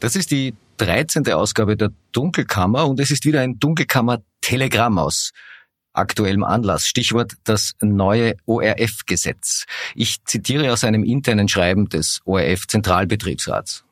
Das ist die 13. Ausgabe der Dunkelkammer und es ist wieder ein Dunkelkammer-Telegramm aus aktuellem Anlass. Stichwort das neue ORF-Gesetz. Ich zitiere aus einem internen Schreiben des ORF-Zentralbetriebsrats.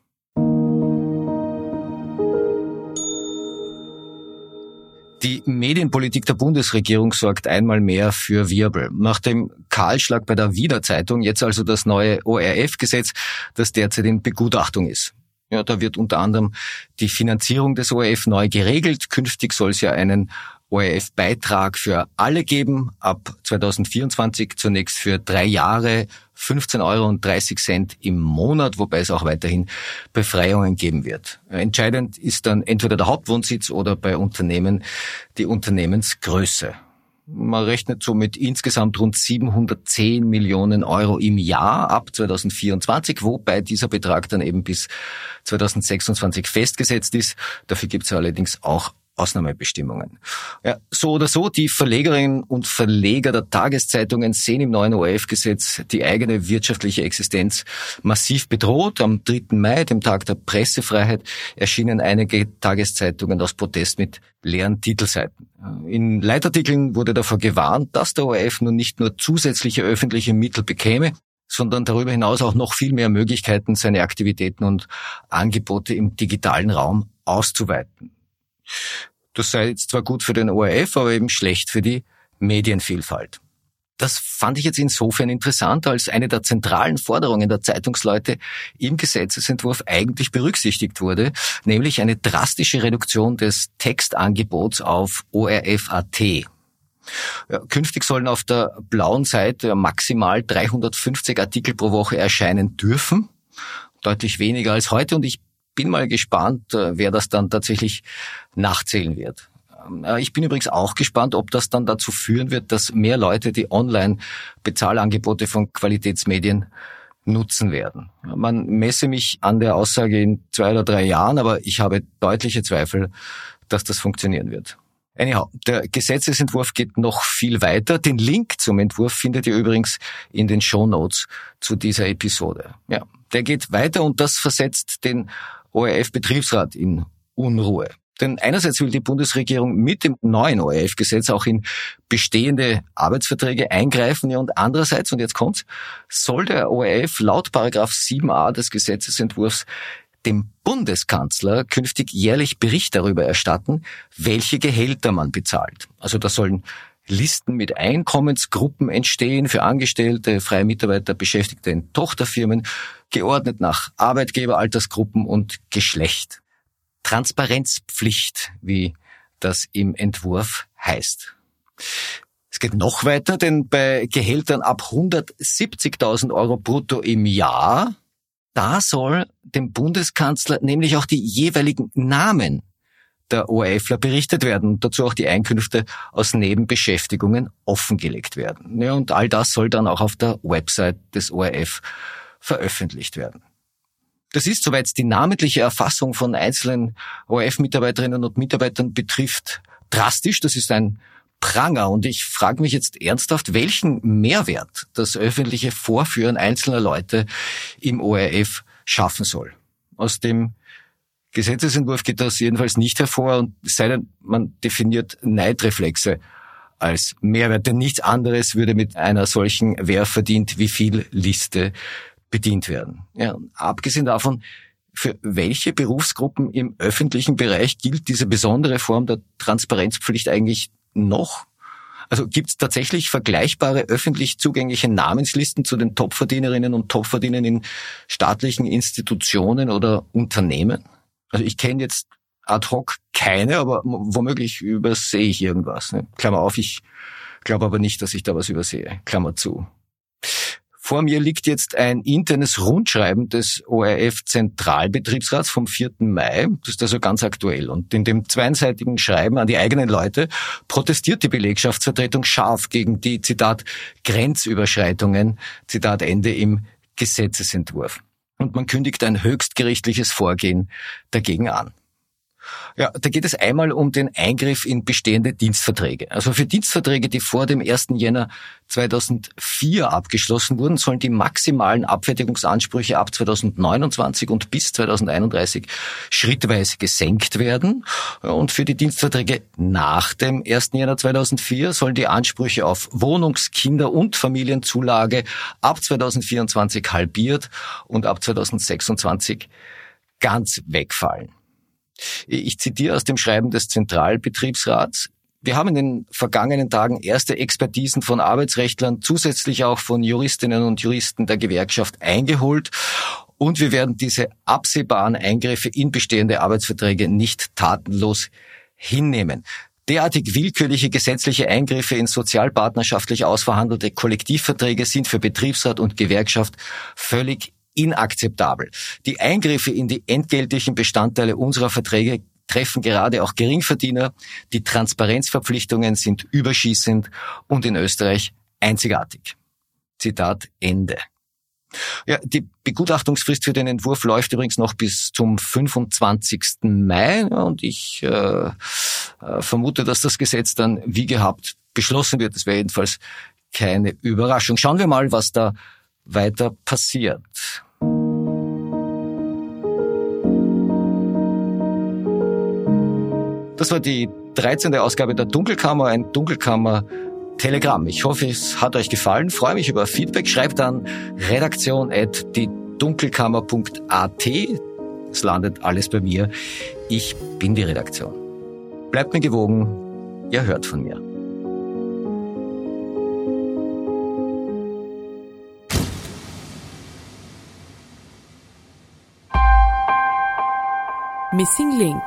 Die Medienpolitik der Bundesregierung sorgt einmal mehr für Wirbel. Nach dem Kahlschlag bei der Wiener Zeitung jetzt also das neue ORF-Gesetz, das derzeit in Begutachtung ist. Ja, da wird unter anderem die Finanzierung des ORF neu geregelt. Künftig soll es ja einen ORF-Beitrag für alle geben, ab 2024 zunächst für drei Jahre 15 Euro und 30 Cent im Monat, wobei es auch weiterhin Befreiungen geben wird. Entscheidend ist dann entweder der Hauptwohnsitz oder bei Unternehmen die Unternehmensgröße. Man rechnet so mit insgesamt rund 710 Millionen Euro im Jahr ab 2024, wobei dieser Betrag dann eben bis 2026 festgesetzt ist. Dafür gibt es allerdings auch Ausnahmebestimmungen. Ja, so oder so, die Verlegerinnen und Verleger der Tageszeitungen sehen im neuen ORF-Gesetz die eigene wirtschaftliche Existenz massiv bedroht. Am 3. Mai, dem Tag der Pressefreiheit, erschienen einige Tageszeitungen aus Protest mit leeren Titelseiten. In Leitartikeln wurde davor gewarnt, dass der ORF nun nicht nur zusätzliche öffentliche Mittel bekäme, sondern darüber hinaus auch noch viel mehr Möglichkeiten, seine Aktivitäten und Angebote im digitalen Raum auszuweiten. Das sei jetzt zwar gut für den ORF, aber eben schlecht für die Medienvielfalt. Das fand ich jetzt insofern interessant, als eine der zentralen Forderungen der Zeitungsleute im Gesetzesentwurf eigentlich berücksichtigt wurde, nämlich eine drastische Reduktion des Textangebots auf ORF.at. Künftig sollen auf der blauen Seite maximal 350 Artikel pro Woche erscheinen dürfen, deutlich weniger als heute und ich bin mal gespannt, äh, wer das dann tatsächlich nachzählen wird. Ähm, äh, ich bin übrigens auch gespannt, ob das dann dazu führen wird, dass mehr Leute die Online-Bezahlangebote von Qualitätsmedien nutzen werden. Man messe mich an der Aussage in zwei oder drei Jahren, aber ich habe deutliche Zweifel, dass das funktionieren wird. Anyhow, der Gesetzesentwurf geht noch viel weiter. Den Link zum Entwurf findet ihr übrigens in den Show Notes zu dieser Episode. Ja, der geht weiter und das versetzt den ORF-Betriebsrat in Unruhe. Denn einerseits will die Bundesregierung mit dem neuen ORF-Gesetz auch in bestehende Arbeitsverträge eingreifen, ja, und andererseits, und jetzt kommt's, soll der ORF laut Paragraph 7a des Gesetzesentwurfs dem Bundeskanzler künftig jährlich Bericht darüber erstatten, welche Gehälter man bezahlt. Also da sollen Listen mit Einkommensgruppen entstehen für Angestellte, freie Mitarbeiter, Beschäftigte in Tochterfirmen, geordnet nach Arbeitgeber, Altersgruppen und Geschlecht. Transparenzpflicht, wie das im Entwurf heißt. Es geht noch weiter, denn bei Gehältern ab 170.000 Euro brutto im Jahr, da soll dem Bundeskanzler nämlich auch die jeweiligen Namen der ORFler berichtet werden und dazu auch die Einkünfte aus Nebenbeschäftigungen offengelegt werden. Ja, und all das soll dann auch auf der Website des ORF veröffentlicht werden. Das ist, soweit die namentliche Erfassung von einzelnen ORF-Mitarbeiterinnen und Mitarbeitern betrifft, drastisch. Das ist ein Pranger. Und ich frage mich jetzt ernsthaft, welchen Mehrwert das öffentliche Vorführen einzelner Leute im ORF schaffen soll. Aus dem Gesetzesentwurf geht das jedenfalls nicht hervor und es sei denn, man definiert Neidreflexe als Mehrwert, denn nichts anderes würde mit einer solchen Wer verdient wie viel Liste bedient werden. Ja, abgesehen davon, für welche Berufsgruppen im öffentlichen Bereich gilt diese besondere Form der Transparenzpflicht eigentlich noch? Also gibt es tatsächlich vergleichbare öffentlich zugängliche Namenslisten zu den Topverdienerinnen und Topverdienern in staatlichen Institutionen oder Unternehmen? Also ich kenne jetzt ad hoc keine, aber womöglich übersehe ich irgendwas. Ne? Klammer auf, ich glaube aber nicht, dass ich da was übersehe. Klammer zu. Vor mir liegt jetzt ein internes Rundschreiben des ORF Zentralbetriebsrats vom 4. Mai. Das ist also ganz aktuell. Und in dem zweiseitigen Schreiben an die eigenen Leute protestiert die Belegschaftsvertretung scharf gegen die, Zitat, Grenzüberschreitungen, Zitat Ende im Gesetzesentwurf. Und man kündigt ein höchstgerichtliches Vorgehen dagegen an. Ja, da geht es einmal um den Eingriff in bestehende Dienstverträge. Also für Dienstverträge, die vor dem 1. Jänner 2004 abgeschlossen wurden, sollen die maximalen Abfertigungsansprüche ab 2029 und bis 2031 schrittweise gesenkt werden. Und für die Dienstverträge nach dem 1. Jänner 2004 sollen die Ansprüche auf Wohnungs-, Kinder- und Familienzulage ab 2024 halbiert und ab 2026 ganz wegfallen. Ich zitiere aus dem Schreiben des Zentralbetriebsrats. Wir haben in den vergangenen Tagen erste Expertisen von Arbeitsrechtlern, zusätzlich auch von Juristinnen und Juristen der Gewerkschaft eingeholt. Und wir werden diese absehbaren Eingriffe in bestehende Arbeitsverträge nicht tatenlos hinnehmen. Derartig willkürliche gesetzliche Eingriffe in sozialpartnerschaftlich ausverhandelte Kollektivverträge sind für Betriebsrat und Gewerkschaft völlig inakzeptabel. Die Eingriffe in die entgeltlichen Bestandteile unserer Verträge treffen gerade auch Geringverdiener. Die Transparenzverpflichtungen sind überschießend und in Österreich einzigartig. Zitat Ende. Ja, die Begutachtungsfrist für den Entwurf läuft übrigens noch bis zum 25. Mai und ich äh, äh, vermute, dass das Gesetz dann wie gehabt beschlossen wird. Das wäre jedenfalls keine Überraschung. Schauen wir mal, was da weiter passiert. Das war die 13. Ausgabe der Dunkelkammer, ein Dunkelkammer Telegramm. Ich hoffe, es hat euch gefallen. Freue mich über Feedback. Schreibt an redaktion at die Dunkelkammer.at. Es landet alles bei mir. Ich bin die Redaktion. Bleibt mir gewogen. Ihr hört von mir. Missing Link